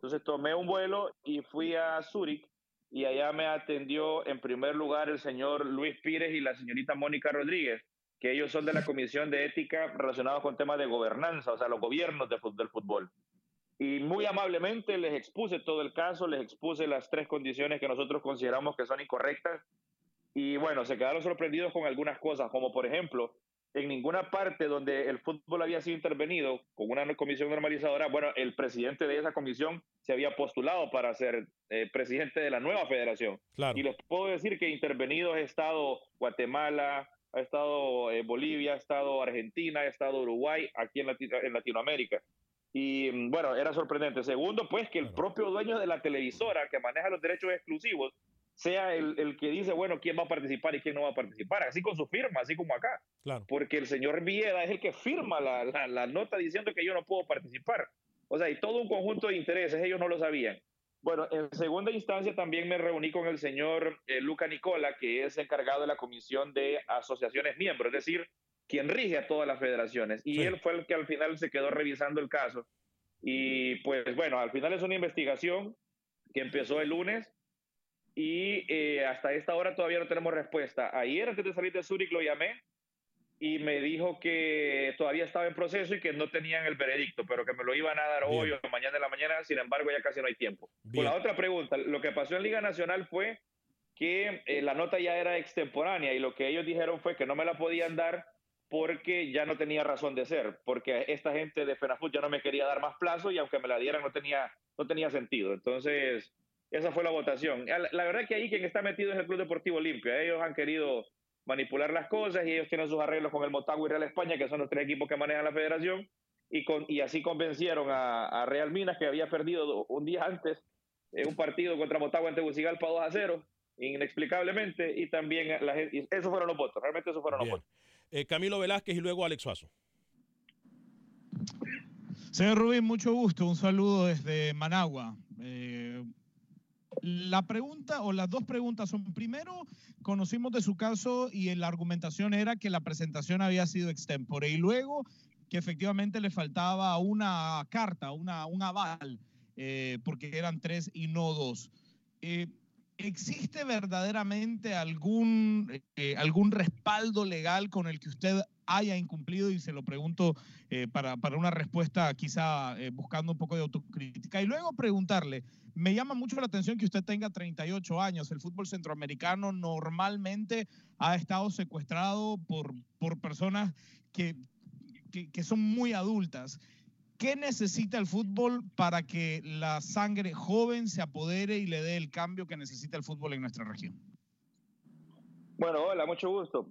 Entonces tomé un vuelo y fui a Zúrich y allá me atendió en primer lugar el señor Luis Pires y la señorita Mónica Rodríguez, que ellos son de la Comisión de Ética relacionados con temas de gobernanza, o sea, los gobiernos del fútbol. Y muy amablemente les expuse todo el caso, les expuse las tres condiciones que nosotros consideramos que son incorrectas. Y bueno, se quedaron sorprendidos con algunas cosas, como por ejemplo, en ninguna parte donde el fútbol había sido intervenido con una comisión normalizadora, bueno, el presidente de esa comisión se había postulado para ser eh, presidente de la nueva federación. Claro. Y les puedo decir que intervenidos ha estado Guatemala, ha estado eh, Bolivia, ha estado Argentina, ha estado Uruguay, aquí en, Lati- en Latinoamérica. Y mm, bueno, era sorprendente. Segundo, pues que el propio dueño de la televisora que maneja los derechos exclusivos sea el, el que dice, bueno, quién va a participar y quién no va a participar, así con su firma, así como acá. Claro. Porque el señor Villeda es el que firma la, la- la nota diciendo que yo no puedo participar. O sea, y todo un conjunto de intereses, ellos no lo sabían. Bueno, en segunda instancia también me reuní con el señor eh, Luca Nicola, que es encargado de la comisión de asociaciones miembros, es decir, quien rige a todas las federaciones. Y él fue el que al final se quedó revisando el caso. Y pues bueno, al final es una investigación que empezó el lunes y eh, hasta esta hora todavía no tenemos respuesta. Ayer antes de salir de Zurich lo llamé y me dijo que todavía estaba en proceso y que no tenían el veredicto, pero que me lo iban a dar hoy o mañana de la mañana, sin embargo ya casi no hay tiempo. Por la otra pregunta, lo que pasó en Liga Nacional fue que eh, la nota ya era extemporánea y lo que ellos dijeron fue que no me la podían dar porque ya no tenía razón de ser, porque esta gente de FENAFUT ya no me quería dar más plazo y aunque me la dieran no tenía, no tenía sentido. Entonces, esa fue la votación. La, la verdad que ahí quien está metido es el Club Deportivo Olimpia. Ellos han querido manipular las cosas y ellos tienen sus arreglos con el Motagua y Real España, que son los tres equipos que manejan la federación, y, con, y así convencieron a, Real Minas, que había perdido un día antes en un partido contra Motagua en Tegucigalpa 2 a 0, inexplicablemente, y también la, esos fueron los votos, realmente esos fueron los votos. Eh, Camilo Velázquez y luego Alex Suazo. Señor Rubín, mucho gusto, un saludo desde Managua. Eh, la pregunta o las dos preguntas son, primero, conocimos de su caso y la argumentación era que la presentación había sido extempore y luego que efectivamente le faltaba una carta, una, un aval, eh, porque eran tres y no dos. Eh, ¿Existe verdaderamente algún, eh, algún respaldo legal con el que usted haya incumplido? Y se lo pregunto para, para, una respuesta quizá buscando un poco de autocrítica. Y luego preguntarle, me llama mucho la atención que usted tenga 38 años. El fútbol centroamericano normalmente ha estado secuestrado por, por personas que, que, son muy adultas. ¿Qué necesita el fútbol para que la sangre joven se apodere y le dé el cambio que necesita el fútbol en nuestra región? Bueno, hola, mucho gusto.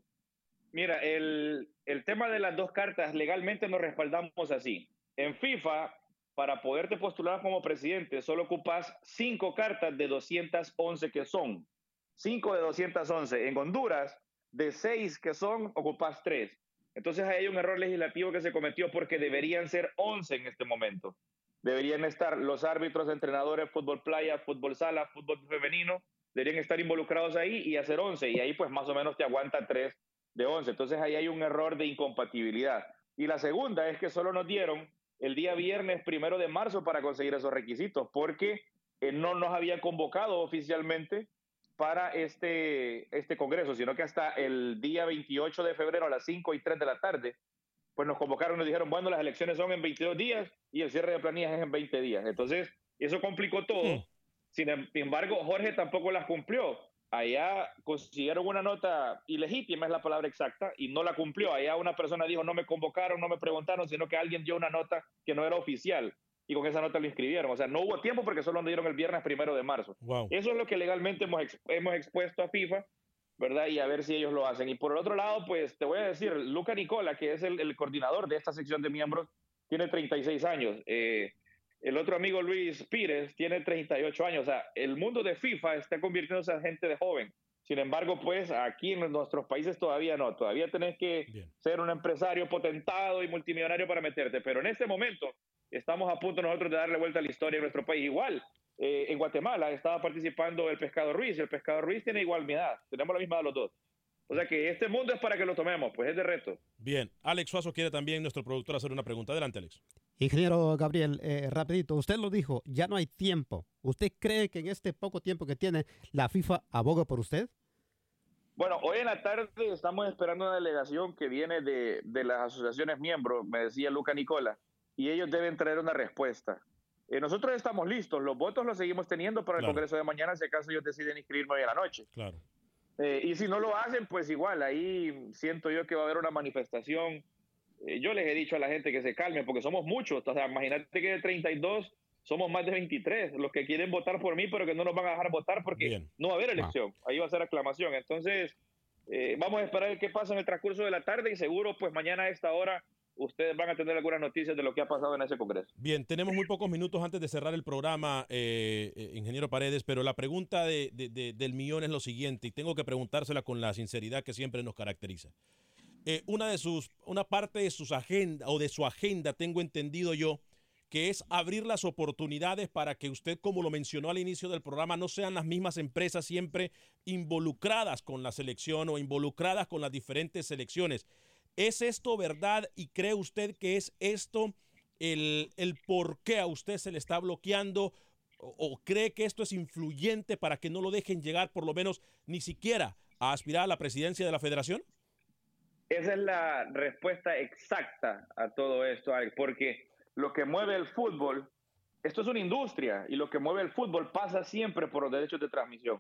Mira, el, el tema de las dos cartas legalmente nos respaldamos así. En FIFA para poderte postular como presidente, solo ocupas cinco cartas de 211 que son. Cinco de 211. En Honduras, de seis que son, ocupas tres. Entonces hay un error legislativo que se cometió porque deberían ser 11 en este momento. Deberían estar los árbitros, entrenadores, fútbol playa, fútbol sala, fútbol femenino, deberían estar involucrados ahí y hacer 11. Y ahí pues más o menos te aguanta tres de 11. Entonces ahí hay un error de incompatibilidad. Y la segunda es que solo nos dieron el día viernes primero de marzo para conseguir esos requisitos, porque eh, no nos había convocado oficialmente para este, este congreso, sino que hasta el día 28 de febrero a las 5 y 3 de la tarde, pues nos convocaron y nos dijeron, bueno, las elecciones son en 22 días y el cierre de planillas es en 20 días. Entonces, eso complicó todo. Sin embargo, Jorge tampoco las cumplió allá consiguieron una nota ilegítima, es la palabra exacta, y no la cumplió. Allá una persona dijo, no me convocaron, no me preguntaron, sino que alguien dio una nota que no era oficial y con esa nota lo inscribieron. O sea, no hubo tiempo porque solo nos dieron el viernes primero de marzo. Eso es lo que legalmente hemos, hemos expuesto a FIFA, ¿verdad? Y a ver si ellos lo hacen. Y por el otro lado, pues te voy a decir, Luca Nicola, que es el, el coordinador de esta sección de miembros, tiene 36 años. Eh, el otro amigo Luis Pires tiene 38 años. O sea, el mundo de FIFA está convirtiéndose en gente de joven. Sin embargo, pues aquí en nuestros países todavía no. Todavía tenés que ser un empresario potentado y multimillonario para meterte. Pero en este momento estamos a punto nosotros de darle vuelta a la historia de nuestro país. Igual, eh, en Guatemala estaba participando el Pescado Ruiz. El Pescado Ruiz tiene igual mi edad. Tenemos la misma de los dos. O sea que este mundo es para que lo tomemos, pues es de reto. Bien, Alex Suazo quiere también, nuestro productor, hacer una pregunta. Adelante, Alex. Ingeniero Gabriel, eh, rapidito, usted lo dijo, ya no hay tiempo. ¿Usted cree que en este poco tiempo que tiene la FIFA aboga por usted? Bueno, hoy en la tarde estamos esperando una delegación que viene de, de las asociaciones miembros, me decía Luca Nicola, y ellos deben traer una respuesta. Eh, nosotros estamos listos, los votos los seguimos teniendo para el Congreso de mañana si acaso ellos deciden inscribirnos hoy en la noche. Claro. Eh, y si no lo hacen, pues igual, ahí siento yo que va a haber una manifestación. Eh, yo les he dicho a la gente que se calme, porque somos muchos. O sea, imagínate que de 32 somos más de 23 los que quieren votar por mí, pero que no nos van a dejar votar porque no va a haber elección. Ahí va a ser aclamación. Entonces, eh, vamos a esperar qué pasa en el transcurso de la tarde y seguro, pues mañana a esta hora ustedes van a tener algunas noticias de lo que ha pasado en ese Congreso. Bien, tenemos muy pocos minutos antes de cerrar el programa, eh, eh, ingeniero Paredes, pero la pregunta de, del millón es lo siguiente, y tengo que preguntársela con la sinceridad que siempre nos caracteriza. Eh, una, de sus, una parte de sus agenda o de su agenda, tengo entendido yo, que es abrir las oportunidades para que usted, como lo mencionó al inicio del programa, no sean las mismas empresas siempre involucradas con la selección o involucradas con las diferentes selecciones. ¿Es esto verdad y cree usted que es esto el, por qué a usted se le está bloqueando o, cree que esto es influyente para que no lo dejen llegar por lo menos ni siquiera a aspirar a la presidencia de la federación? Esa es la respuesta exacta a todo esto, Alex, porque lo que mueve el fútbol, esto es una industria y lo que mueve el fútbol pasa siempre por los derechos de transmisión.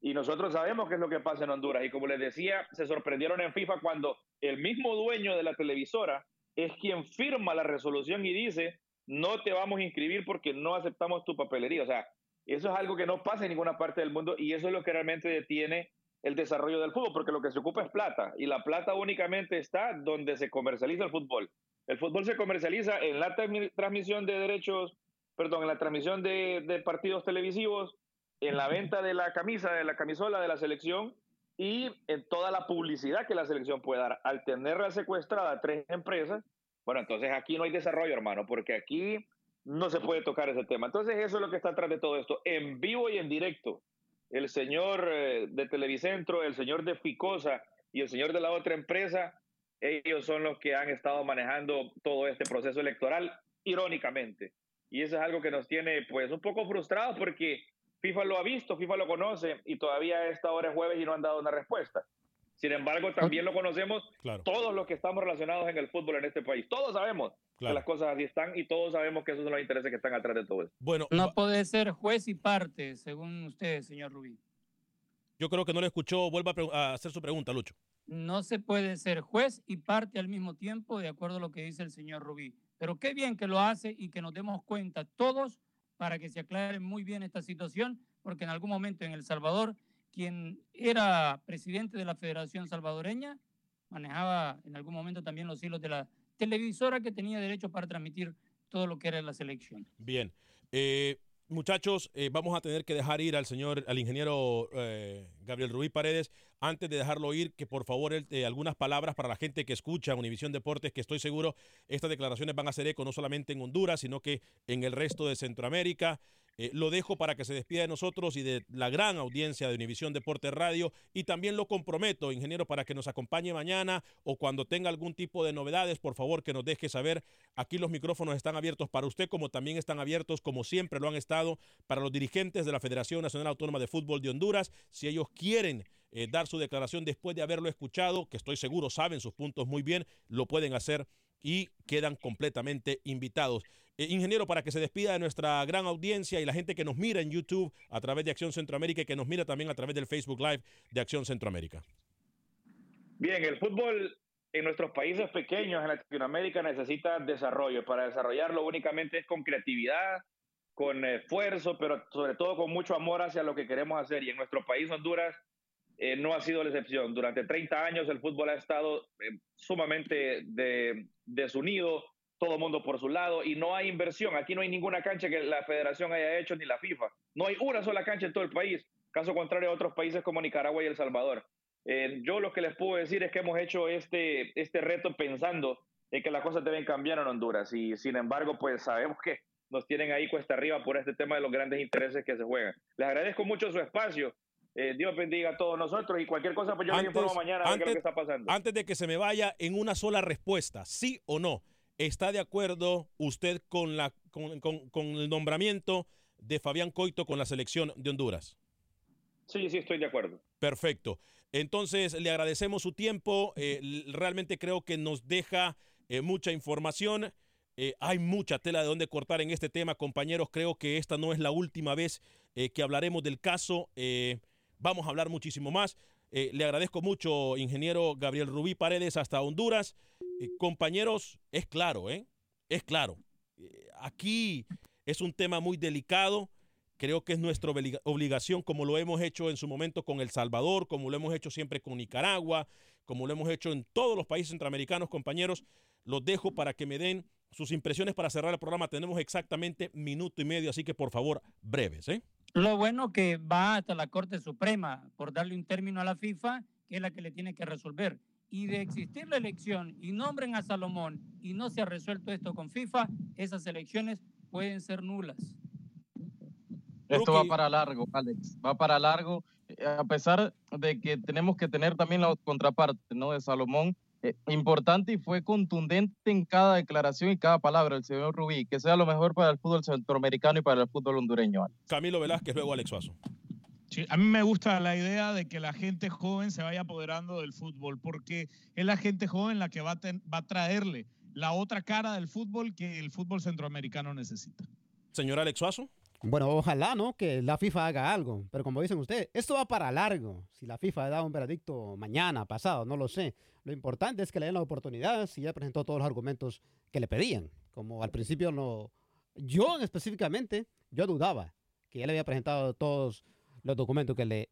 Y nosotros sabemos qué es lo que pasa en Honduras. Y como les decía, se sorprendieron en FIFA cuando el mismo dueño de la televisora es quien firma la resolución y dice, no te vamos a inscribir porque no aceptamos tu papelería. O sea, eso es algo que no pasa en ninguna parte del mundo y eso es lo que realmente detiene el desarrollo del fútbol, porque lo que se ocupa es plata y la plata únicamente está donde se comercializa el fútbol. El fútbol se comercializa en la transmisión de derechos, perdón, en la transmisión de, de partidos televisivos, en la venta de la camisa, de la camisola de la selección y en toda la publicidad que la selección puede dar. Al tenerla secuestrada tres empresas, bueno, entonces aquí no hay desarrollo, hermano, porque aquí no se puede tocar ese tema. Entonces eso es lo que está atrás de todo esto, en vivo y en directo. El señor eh, de Televicentro, el señor de Ficosa y el señor de la otra empresa, ellos son los que han estado manejando todo este proceso electoral, irónicamente. Y eso es algo que nos tiene pues un poco frustrados porque FIFA lo ha visto, FIFA lo conoce y todavía a esta hora es jueves y no han dado una respuesta. Sin embargo, también lo conocemos todos los que estamos relacionados en el fútbol en este país. Todos sabemos que las cosas así están y todos sabemos que esos son los intereses que están atrás de todo esto. Bueno, no puede ser juez y parte, según usted, señor Rubí. Yo creo que no le escuchó. Vuelva a, hacer su pregunta, Lucho. No se puede ser juez y parte al mismo tiempo, de acuerdo a lo que dice el señor Rubí. Pero qué bien que lo hace y que nos demos cuenta todos para que se aclare muy bien esta situación, porque en algún momento en El Salvador quien era presidente de la Federación Salvadoreña, manejaba en algún momento también los hilos de la televisora que tenía derecho para transmitir todo lo que era la selección. Bien. Eh, muchachos, eh, vamos a tener que dejar ir al señor, al ingeniero eh, Gabriel Rubí Paredes. Antes de dejarlo ir, que por favor algunas palabras para la gente que escucha Univisión Deportes, que estoy seguro estas declaraciones van a hacer eco no solamente en Honduras, sino que en el resto de Centroamérica. Eh, lo dejo para que se despida de nosotros y de la gran audiencia de Univisión Deporte Radio y también lo comprometo, ingeniero, para que nos acompañe mañana o cuando tenga algún tipo de novedades, por favor que nos deje saber. Aquí los micrófonos están abiertos para usted, como también están abiertos, como siempre lo han estado, para los dirigentes de la Federación Nacional Autónoma de Fútbol de Honduras. Si ellos quieren eh, dar su declaración después de haberlo escuchado, que estoy seguro saben sus puntos muy bien, lo pueden hacer y quedan completamente invitados. Eh, ingeniero, para que se despida de nuestra gran audiencia y la gente que nos mira en YouTube a través de Acción Centroamérica y que nos mira también a través del Facebook Live de Acción Centroamérica. Bien, el fútbol en nuestros países pequeños en Latinoamérica necesita desarrollo. Para desarrollarlo únicamente es con creatividad, con esfuerzo, pero sobre todo con mucho amor hacia lo que queremos hacer. Y en nuestro país, Honduras, eh, no ha sido la excepción. Durante 30 años el fútbol ha estado eh, sumamente desunido, todo el mundo por su lado y no hay inversión. Aquí no hay ninguna cancha que la federación haya hecho ni la FIFA. No hay una sola cancha en todo el país, caso contrario a otros países como Nicaragua y El Salvador. Eh, yo lo que les puedo decir es que hemos hecho este, este reto pensando en que las cosas deben cambiar en Honduras y sin embargo pues sabemos que nos tienen ahí cuesta arriba por este tema de los grandes intereses que se juegan. Les agradezco mucho su espacio. Eh, Dios bendiga a todos nosotros y cualquier cosa pues yo les informo mañana antes, qué es lo que está pasando. Antes de que se me vaya en una sola respuesta, sí o no. ¿Está de acuerdo usted con, la, con, el nombramiento de Fabián Coito con la selección de Honduras? Sí, sí, estoy de acuerdo. Perfecto. Entonces, le agradecemos su tiempo. Eh, realmente creo que nos deja eh, mucha información. Eh, hay mucha tela de donde cortar en este tema, compañeros. Creo que esta no es la última vez que hablaremos del caso. vamos a hablar muchísimo más. le agradezco mucho, ingeniero Gabriel Rubí Paredes, hasta Honduras. Eh, compañeros, es claro, ¿eh? Es claro. Eh, aquí es un tema muy delicado. Creo que es nuestra obligación, como lo hemos hecho en su momento con El Salvador, como lo hemos hecho siempre con Nicaragua, como lo hemos hecho en todos los países centroamericanos, compañeros. Los dejo para que me den sus impresiones para cerrar el programa. Tenemos exactamente minuto y medio, así que por favor, breves. ¿eh? Lo bueno que va hasta la Corte Suprema por darle un término a la FIFA, que es la que le tiene que resolver y de existir la elección y nombren a Salomón y no se ha resuelto esto con FIFA, esas elecciones pueden ser nulas. Esto va para largo, Alex, va para largo, eh, a pesar de que tenemos que tener también la contraparte, ¿no? De Salomón, eh, importante y fue contundente en cada declaración y cada palabra el señor Rubí, que sea lo mejor para el fútbol centroamericano y para el fútbol hondureño. Camilo Velázquez, luego Alex Suazo. Sí, a mí me gusta la idea de que la gente joven se vaya apoderando del fútbol, porque es la gente joven la que va a, ten- va a traerle la otra cara del fútbol que el fútbol centroamericano necesita. Señor Alex Suazo. Bueno, ojalá, ¿no? Que la FIFA haga algo. Pero como dicen ustedes, esto va para largo. Si la FIFA da un veredicto mañana, pasado, no lo sé. Lo importante es que le den la oportunidad si ya presentó todos los argumentos que le pedían. Como al principio no... Yo específicamente, yo dudaba que ya le había presentado todos los documentos que le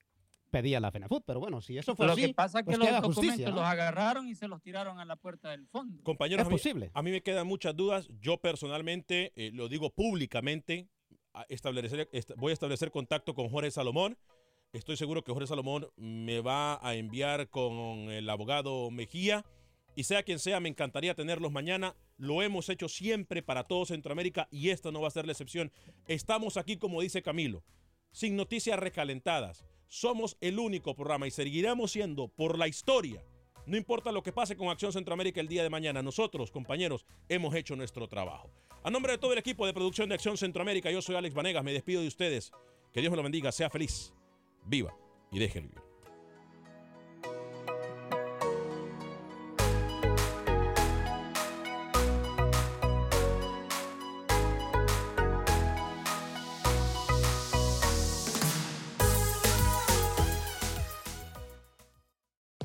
pedía la FENAFUT. Pero bueno, si eso fue Lo así, que pasa es que pues los documentos justicia, ¿no? los agarraron y se los tiraron a la puerta del fondo. Compañeros, Es a mí- posible. A mí, me quedan muchas dudas. Yo personalmente, eh, lo digo públicamente, a establecer, est- voy a establecer contacto con Jorge Salomón. Estoy seguro que Jorge Salomón me va a enviar con el abogado Mejía. Y sea quien sea, me encantaría tenerlos mañana. Lo hemos hecho siempre para todo Centroamérica y esta no va a ser la excepción. Estamos aquí, como dice Camilo, sin noticias recalentadas. Somos el único programa y seguiremos siendo por la historia. No importa lo que pase con Acción Centroamérica el día de mañana, nosotros, compañeros, hemos hecho nuestro trabajo. A nombre de todo el equipo de producción de Acción Centroamérica, yo soy Alex Vanegas, me despido de ustedes. Que Dios me lo bendiga, sea feliz, viva y deje vivir.